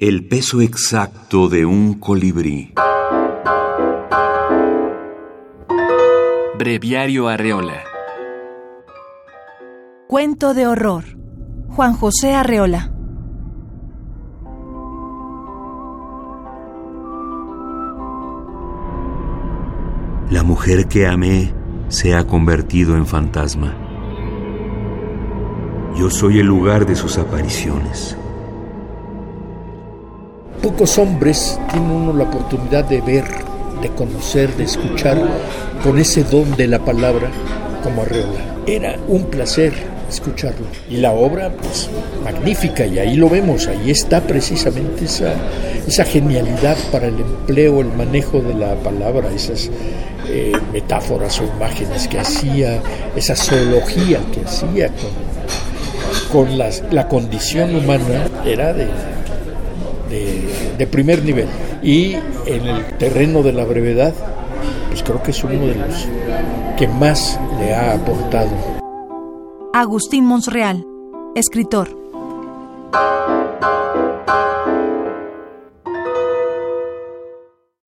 El peso exacto de un colibrí. Breviario Arreola. Cuento de horror. Juan José Arreola. La mujer que amé se ha convertido en fantasma. Yo soy el lugar de sus apariciones. Pocos hombres tienen uno la oportunidad de ver, de conocer, de escuchar con ese don de la palabra como Arreola. Era un placer escucharlo. Y la obra, pues, magnífica, y ahí lo vemos, ahí está precisamente esa, esa genialidad para el empleo, el manejo de la palabra, esas eh, metáforas o imágenes que hacía, esa zoología que hacía con, con la condición humana, era de, de, primer nivel. Y en el terreno de la brevedad, pues creo que es uno de los que más le ha aportado. Agustín Monsreal, escritor.